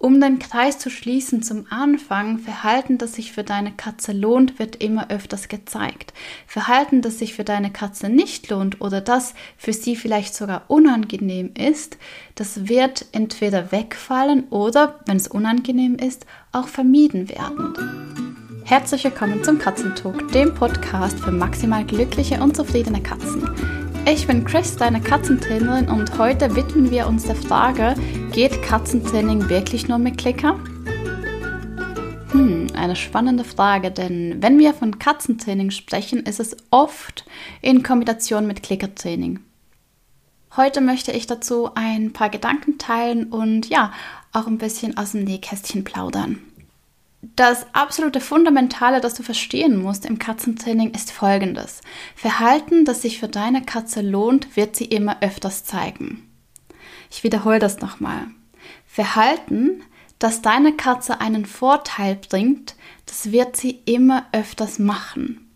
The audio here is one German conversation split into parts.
Um den Kreis zu schließen zum Anfang, Verhalten, das sich für deine Katze lohnt, wird immer öfters gezeigt. Verhalten, das sich für deine Katze nicht lohnt oder das für sie vielleicht sogar unangenehm ist, das wird entweder wegfallen oder, wenn es unangenehm ist, auch vermieden werden. Herzlich willkommen zum Katzentalk, dem Podcast für maximal glückliche und zufriedene Katzen. Ich bin Chris, deine Katzentrainerin und heute widmen wir uns der Frage, geht Katzentraining wirklich nur mit Klicker? Hm, eine spannende Frage, denn wenn wir von Katzentraining sprechen, ist es oft in Kombination mit Klickertraining. Heute möchte ich dazu ein paar Gedanken teilen und ja, auch ein bisschen aus dem Nähkästchen plaudern. Das absolute Fundamentale, das du verstehen musst im Katzentraining, ist folgendes. Verhalten, das sich für deine Katze lohnt, wird sie immer öfters zeigen. Ich wiederhole das nochmal. Verhalten, das deine Katze einen Vorteil bringt, das wird sie immer öfters machen.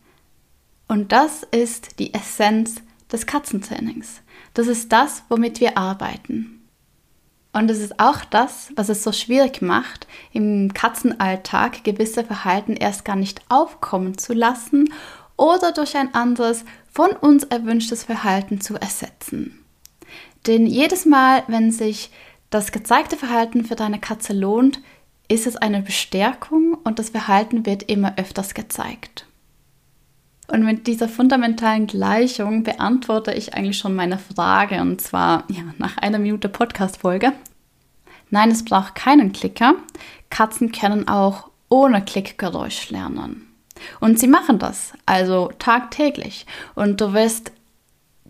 Und das ist die Essenz des Katzentrainings. Das ist das, womit wir arbeiten. Und es ist auch das, was es so schwierig macht, im Katzenalltag gewisse Verhalten erst gar nicht aufkommen zu lassen oder durch ein anderes von uns erwünschtes Verhalten zu ersetzen. Denn jedes Mal, wenn sich das gezeigte Verhalten für deine Katze lohnt, ist es eine Bestärkung und das Verhalten wird immer öfters gezeigt. Und mit dieser fundamentalen Gleichung beantworte ich eigentlich schon meine Frage und zwar ja, nach einer Minute Podcast-Folge. Nein, es braucht keinen Klicker. Katzen können auch ohne Klickgeräusch lernen. Und sie machen das, also tagtäglich. Und du wirst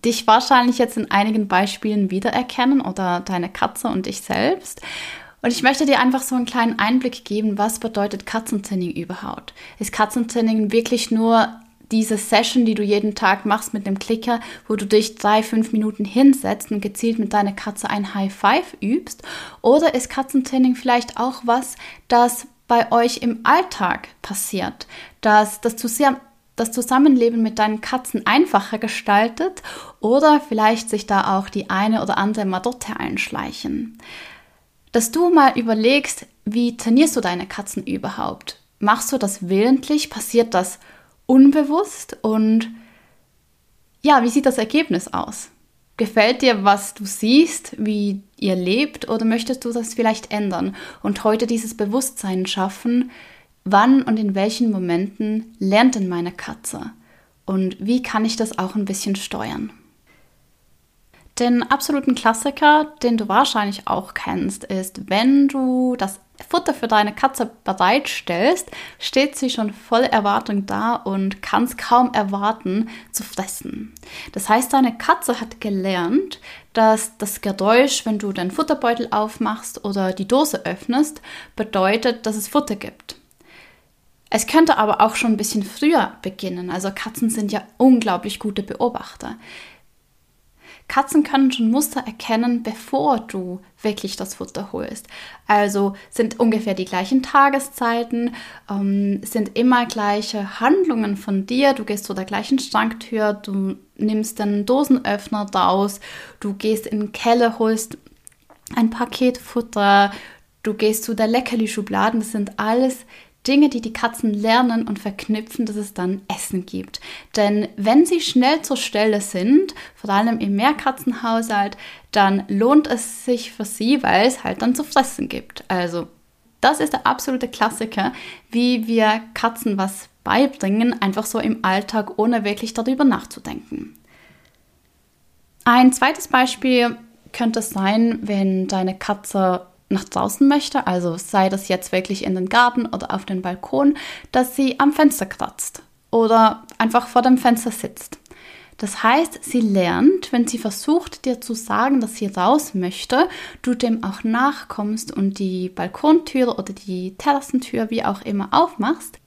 dich wahrscheinlich jetzt in einigen Beispielen wiedererkennen oder deine Katze und dich selbst. Und ich möchte dir einfach so einen kleinen Einblick geben, was bedeutet Katzentraining überhaupt. Ist Katzentraining wirklich nur diese Session, die du jeden Tag machst mit dem Klicker, wo du dich drei, fünf Minuten hinsetzt und gezielt mit deiner Katze ein High Five übst? Oder ist Katzentraining vielleicht auch was, das bei euch im Alltag passiert, dass das das Zusammenleben mit deinen Katzen einfacher gestaltet oder vielleicht sich da auch die eine oder andere Madotte einschleichen. Dass du mal überlegst, wie trainierst du deine Katzen überhaupt? Machst du das willentlich? Passiert das unbewusst und ja, wie sieht das Ergebnis aus? Gefällt dir, was du siehst, wie ihr lebt oder möchtest du das vielleicht ändern und heute dieses Bewusstsein schaffen, wann und in welchen Momenten lernt denn meine Katze und wie kann ich das auch ein bisschen steuern? Den absoluten Klassiker, den du wahrscheinlich auch kennst, ist, wenn du das Futter für deine Katze bereitstellst, steht sie schon voll Erwartung da und kann es kaum erwarten zu fressen. Das heißt, deine Katze hat gelernt, dass das Geräusch, wenn du deinen Futterbeutel aufmachst oder die Dose öffnest, bedeutet, dass es Futter gibt. Es könnte aber auch schon ein bisschen früher beginnen. Also Katzen sind ja unglaublich gute Beobachter. Katzen können schon Muster erkennen, bevor du wirklich das Futter holst. Also sind ungefähr die gleichen Tageszeiten, ähm, sind immer gleiche Handlungen von dir. Du gehst zu der gleichen Schranktür, du nimmst den Dosenöffner raus, du gehst in den Keller, holst ein Paket Futter, du gehst zu der Leckerli-Schubladen. Das sind alles Dinge, die die Katzen lernen und verknüpfen, dass es dann Essen gibt. Denn wenn sie schnell zur Stelle sind, vor allem im Mehrkatzenhaushalt, dann lohnt es sich für sie, weil es halt dann zu fressen gibt. Also das ist der absolute Klassiker, wie wir Katzen was beibringen, einfach so im Alltag, ohne wirklich darüber nachzudenken. Ein zweites Beispiel könnte es sein, wenn deine Katze nach draußen möchte, also sei das jetzt wirklich in den Garten oder auf den Balkon, dass sie am Fenster kratzt oder einfach vor dem Fenster sitzt. Das heißt, sie lernt, wenn sie versucht, dir zu sagen, dass sie raus möchte, du dem auch nachkommst und die Balkontür oder die Terrassentür, wie auch immer, aufmachst,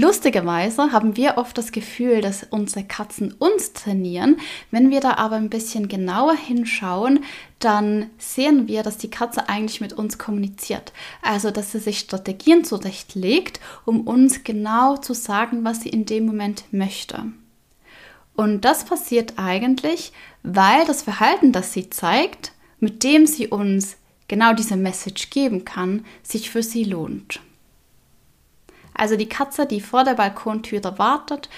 Lustigerweise haben wir oft das Gefühl, dass unsere Katzen uns trainieren. Wenn wir da aber ein bisschen genauer hinschauen, dann sehen wir, dass die Katze eigentlich mit uns kommuniziert. Also, dass sie sich Strategien zurechtlegt, um uns genau zu sagen, was sie in dem Moment möchte. Und das passiert eigentlich, weil das Verhalten, das sie zeigt, mit dem sie uns genau diese Message geben kann, sich für sie lohnt. Also die Katze, die vor der Balkontüre wartet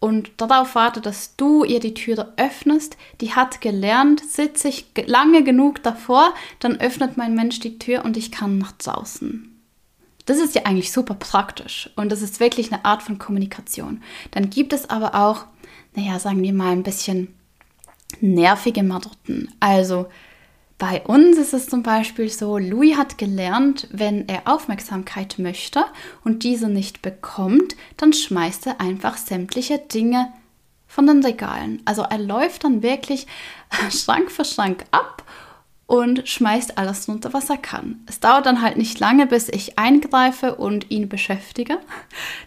und darauf wartet, dass du ihr die Tür öffnest, die hat gelernt, sitze ich lange genug davor, dann öffnet mein Mensch die Tür und ich kann nach draußen. Das ist ja eigentlich super praktisch und das ist wirklich eine Art von Kommunikation. Dann gibt es aber auch, naja, sagen wir mal ein bisschen nervige Marotten. Also bei uns ist es zum Beispiel so, Louis hat gelernt, wenn er Aufmerksamkeit möchte und diese nicht bekommt, dann schmeißt er einfach sämtliche Dinge von den Regalen. Also er läuft dann wirklich Schrank für Schrank ab und schmeißt alles runter, was er kann. Es dauert dann halt nicht lange, bis ich eingreife und ihn beschäftige.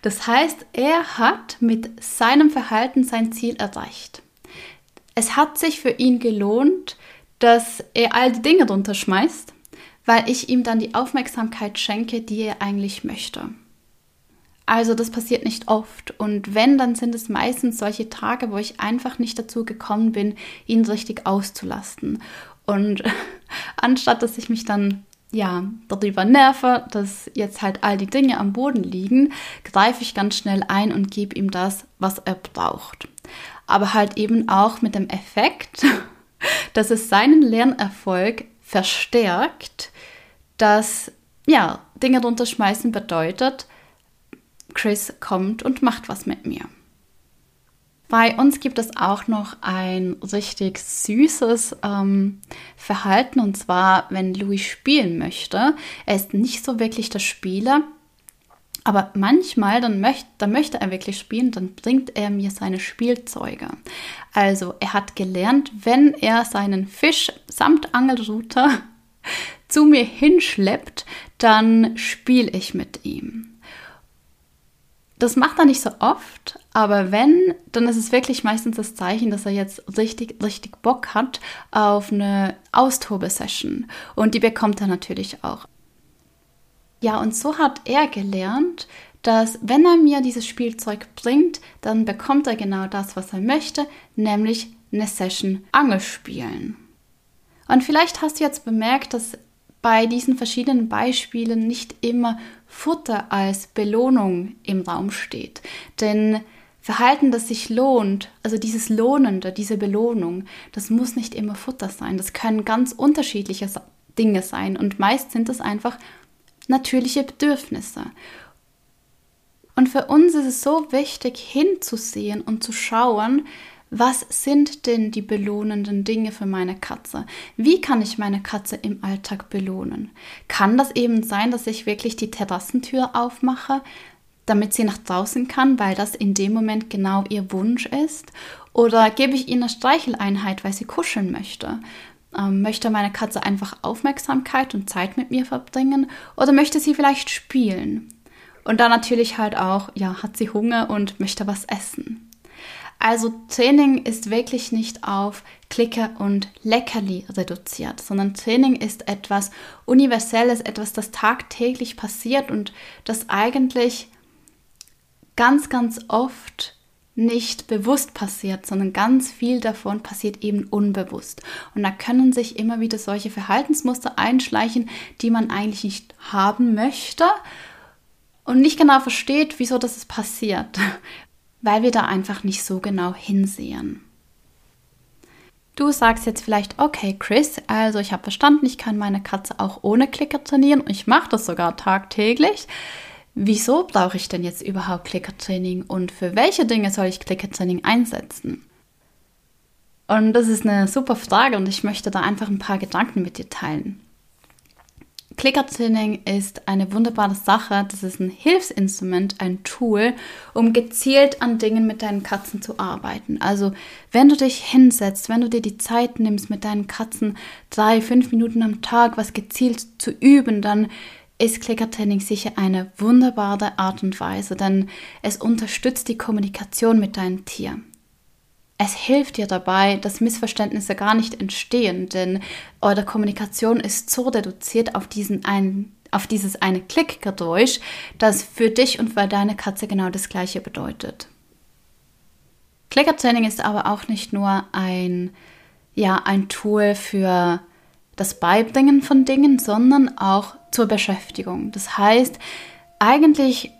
Das heißt, er hat mit seinem Verhalten sein Ziel erreicht. Es hat sich für ihn gelohnt, dass er all die Dinge drunter schmeißt, weil ich ihm dann die Aufmerksamkeit schenke, die er eigentlich möchte. Also das passiert nicht oft und wenn, dann sind es meistens solche Tage, wo ich einfach nicht dazu gekommen bin, ihn richtig auszulasten. Und anstatt dass ich mich dann ja, darüber nerve, dass jetzt halt all die Dinge am Boden liegen, greife ich ganz schnell ein und gebe ihm das, was er braucht. Aber halt eben auch mit dem Effekt, dass es seinen Lernerfolg verstärkt, dass ja, Dinge runterschmeißen bedeutet, Chris kommt und macht was mit mir. Bei uns gibt es auch noch ein richtig süßes ähm, Verhalten und zwar, wenn Louis spielen möchte. Er ist nicht so wirklich der Spieler, aber manchmal, dann möchte, dann möchte er wirklich spielen, dann bringt er mir seine Spielzeuge. Also er hat gelernt, wenn er seinen Fisch samt Angelrute zu mir hinschleppt, dann spiele ich mit ihm. Das macht er nicht so oft, aber wenn, dann ist es wirklich meistens das Zeichen, dass er jetzt richtig, richtig Bock hat auf eine Austobesession. Und die bekommt er natürlich auch. Ja, und so hat er gelernt, dass wenn er mir dieses Spielzeug bringt, dann bekommt er genau das, was er möchte, nämlich eine Session Angelspielen. Und vielleicht hast du jetzt bemerkt, dass bei diesen verschiedenen Beispielen nicht immer Futter als Belohnung im Raum steht. Denn Verhalten, das sich lohnt, also dieses Lohnende, diese Belohnung, das muss nicht immer Futter sein. Das können ganz unterschiedliche Dinge sein. Und meist sind es einfach natürliche Bedürfnisse. Und für uns ist es so wichtig hinzusehen und zu schauen, was sind denn die belohnenden Dinge für meine Katze? Wie kann ich meine Katze im Alltag belohnen? Kann das eben sein, dass ich wirklich die Terrassentür aufmache, damit sie nach draußen kann, weil das in dem Moment genau ihr Wunsch ist? Oder gebe ich ihr eine Streicheleinheit, weil sie kuscheln möchte? Ähm, möchte meine Katze einfach Aufmerksamkeit und Zeit mit mir verbringen oder möchte sie vielleicht spielen? Und dann natürlich halt auch, ja, hat sie Hunger und möchte was essen. Also Training ist wirklich nicht auf Klicke und Leckerli reduziert, sondern Training ist etwas Universelles, etwas, das tagtäglich passiert und das eigentlich ganz, ganz oft nicht bewusst passiert, sondern ganz viel davon passiert eben unbewusst. Und da können sich immer wieder solche Verhaltensmuster einschleichen, die man eigentlich nicht haben möchte und nicht genau versteht, wieso das passiert, weil wir da einfach nicht so genau hinsehen. Du sagst jetzt vielleicht, okay, Chris, also ich habe verstanden, ich kann meine Katze auch ohne Klicker trainieren und ich mache das sogar tagtäglich wieso brauche ich denn jetzt überhaupt Klickertraining und für welche Dinge soll ich Klickertraining einsetzen? Und das ist eine super Frage und ich möchte da einfach ein paar Gedanken mit dir teilen. Klickertraining ist eine wunderbare Sache. Das ist ein Hilfsinstrument, ein Tool, um gezielt an Dingen mit deinen Katzen zu arbeiten. Also, wenn du dich hinsetzt, wenn du dir die Zeit nimmst, mit deinen Katzen drei, fünf Minuten am Tag was gezielt zu üben, dann ist Klickertraining sicher eine wunderbare Art und Weise, denn es unterstützt die Kommunikation mit deinem Tier. Es hilft dir dabei, dass Missverständnisse gar nicht entstehen, denn eure Kommunikation ist so reduziert auf diesen einen auf dieses eine Klickgeräusch, das für dich und für deine Katze genau das gleiche bedeutet. Klickertraining ist aber auch nicht nur ein, ja, ein Tool für das Beibringen von Dingen, sondern auch zur Beschäftigung. Das heißt, eigentlich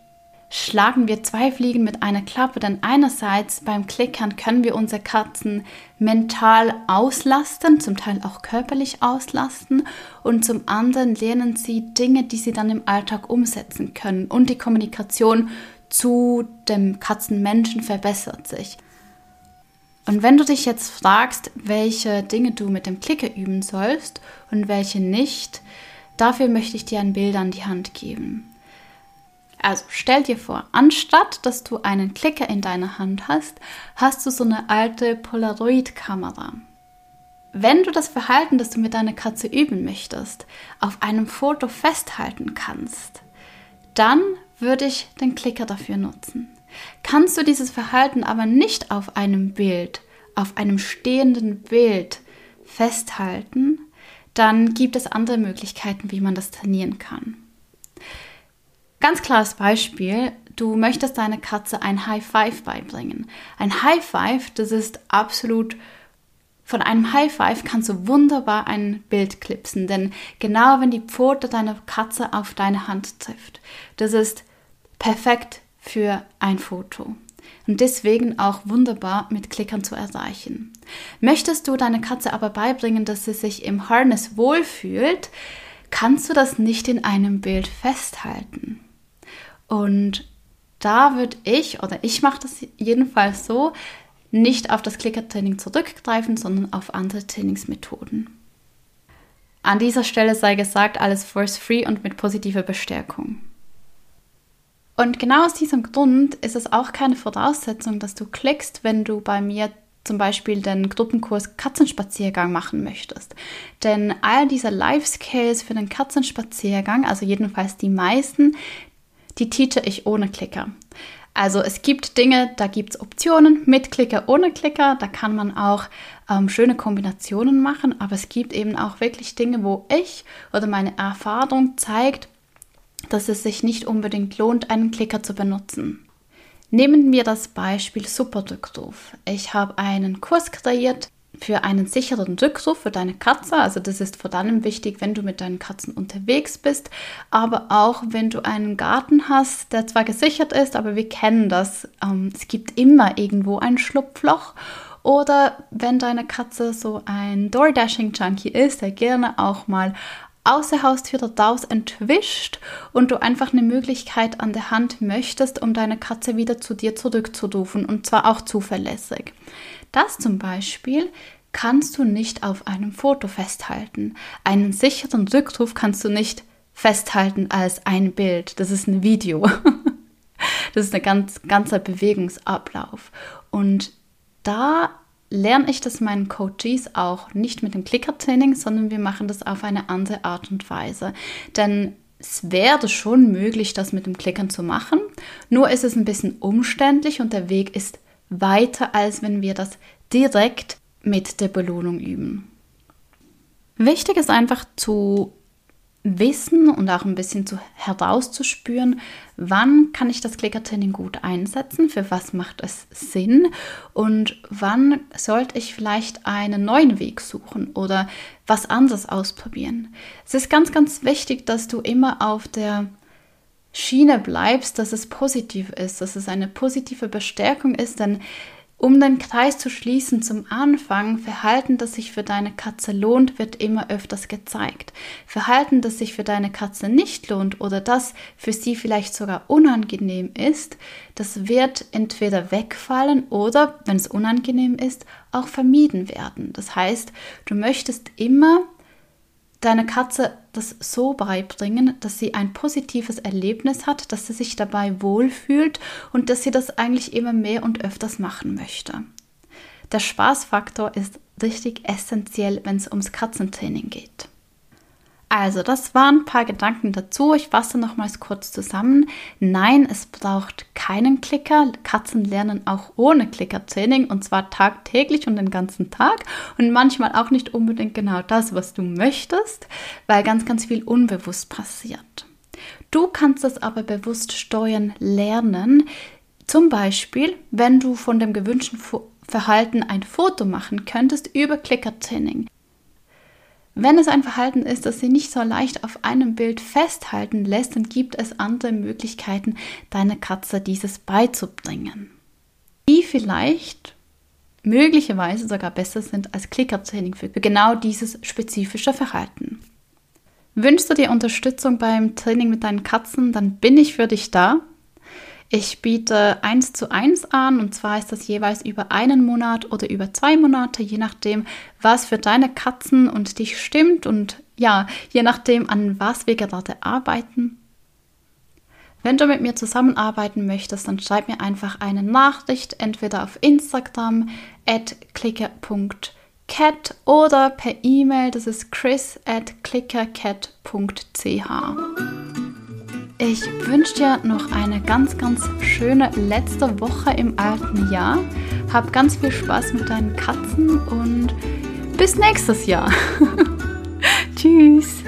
schlagen wir zwei Fliegen mit einer Klappe, denn einerseits beim Klickern können wir unsere Katzen mental auslasten, zum Teil auch körperlich auslasten und zum anderen lernen sie Dinge, die sie dann im Alltag umsetzen können und die Kommunikation zu dem Katzenmenschen verbessert sich. Und wenn du dich jetzt fragst, welche Dinge du mit dem Klicker üben sollst und welche nicht, dafür möchte ich dir ein Bild an die Hand geben. Also stell dir vor, anstatt dass du einen Klicker in deiner Hand hast, hast du so eine alte Polaroid-Kamera. Wenn du das Verhalten, das du mit deiner Katze üben möchtest, auf einem Foto festhalten kannst, dann würde ich den Klicker dafür nutzen. Kannst du dieses Verhalten aber nicht auf einem Bild, auf einem stehenden Bild festhalten, dann gibt es andere Möglichkeiten, wie man das trainieren kann. Ganz klares Beispiel, du möchtest deiner Katze ein High Five beibringen. Ein High Five, das ist absolut von einem High Five kannst du wunderbar ein Bild klipsen, denn genau wenn die Pfote deiner Katze auf deine Hand trifft, das ist perfekt für ein Foto und deswegen auch wunderbar mit Klickern zu erreichen. Möchtest du deiner Katze aber beibringen, dass sie sich im Harness wohlfühlt, kannst du das nicht in einem Bild festhalten. Und da würde ich, oder ich mache das jedenfalls so, nicht auf das Klickertraining zurückgreifen, sondern auf andere Trainingsmethoden. An dieser Stelle sei gesagt, alles force-free und mit positiver Bestärkung. Und genau aus diesem Grund ist es auch keine Voraussetzung, dass du klickst, wenn du bei mir zum Beispiel den Gruppenkurs Katzenspaziergang machen möchtest. Denn all diese Life-Skills für den Katzenspaziergang, also jedenfalls die meisten, die teache ich ohne Klicker. Also es gibt Dinge, da gibt es Optionen mit Klicker, ohne Klicker. Da kann man auch ähm, schöne Kombinationen machen. Aber es gibt eben auch wirklich Dinge, wo ich oder meine Erfahrung zeigt, dass es sich nicht unbedingt lohnt, einen Klicker zu benutzen. Nehmen wir das Beispiel Superdrückruf. Ich habe einen Kurs kreiert, für einen sicheren Rückruf für deine Katze. Also das ist vor allem wichtig, wenn du mit deinen Katzen unterwegs bist, aber auch wenn du einen Garten hast, der zwar gesichert ist, aber wir kennen das. Ähm, es gibt immer irgendwo ein Schlupfloch. Oder wenn deine Katze so ein Door-Dashing-Junkie ist, der gerne auch mal aus der Haustür raus entwischt und du einfach eine Möglichkeit an der Hand möchtest, um deine Katze wieder zu dir zurückzurufen und zwar auch zuverlässig. Das zum Beispiel kannst du nicht auf einem Foto festhalten. Einen sicheren Rückruf kannst du nicht festhalten als ein Bild. Das ist ein Video. das ist ein ganz ganzer Bewegungsablauf. Und da lerne ich das meinen Coaches auch nicht mit dem Klickertraining, sondern wir machen das auf eine andere Art und Weise. Denn es wäre schon möglich, das mit dem Klickern zu machen, nur ist es ein bisschen umständlich und der Weg ist weiter, als wenn wir das direkt mit der Belohnung üben. Wichtig ist einfach zu wissen und auch ein bisschen zu herauszuspüren, wann kann ich das Klickertraining gut einsetzen, für was macht es Sinn und wann sollte ich vielleicht einen neuen Weg suchen oder was anderes ausprobieren. Es ist ganz, ganz wichtig, dass du immer auf der Schiene bleibst, dass es positiv ist, dass es eine positive Bestärkung ist, denn um den Kreis zu schließen zum Anfang, Verhalten, das sich für deine Katze lohnt, wird immer öfters gezeigt. Verhalten, das sich für deine Katze nicht lohnt oder das für sie vielleicht sogar unangenehm ist, das wird entweder wegfallen oder, wenn es unangenehm ist, auch vermieden werden. Das heißt, du möchtest immer deiner Katze das so beibringen, dass sie ein positives Erlebnis hat, dass sie sich dabei wohlfühlt und dass sie das eigentlich immer mehr und öfters machen möchte. Der Spaßfaktor ist richtig essentiell, wenn es ums Katzentraining geht. Also, das waren ein paar Gedanken dazu. Ich fasse nochmals kurz zusammen. Nein, es braucht keinen Klicker. Katzen lernen auch ohne Klickertraining und zwar tagtäglich und den ganzen Tag und manchmal auch nicht unbedingt genau das, was du möchtest, weil ganz, ganz viel unbewusst passiert. Du kannst es aber bewusst steuern lernen. Zum Beispiel, wenn du von dem gewünschten Verhalten ein Foto machen könntest über Klickertraining. Wenn es ein Verhalten ist, das sie nicht so leicht auf einem Bild festhalten lässt, dann gibt es andere Möglichkeiten, deiner Katze dieses beizubringen. Die vielleicht möglicherweise sogar besser sind als Klickertraining für genau dieses spezifische Verhalten. Wünschst du dir Unterstützung beim Training mit deinen Katzen, dann bin ich für dich da. Ich biete 1 zu 1 an und zwar ist das jeweils über einen Monat oder über zwei Monate, je nachdem, was für deine Katzen und dich stimmt und ja, je nachdem, an was wir gerade arbeiten. Wenn du mit mir zusammenarbeiten möchtest, dann schreib mir einfach eine Nachricht, entweder auf Instagram at clicker.cat oder per E-Mail, das ist chris at clickercat.ch. Ich wünsche dir noch eine ganz, ganz schöne letzte Woche im alten Jahr. Hab ganz viel Spaß mit deinen Katzen und bis nächstes Jahr. Tschüss.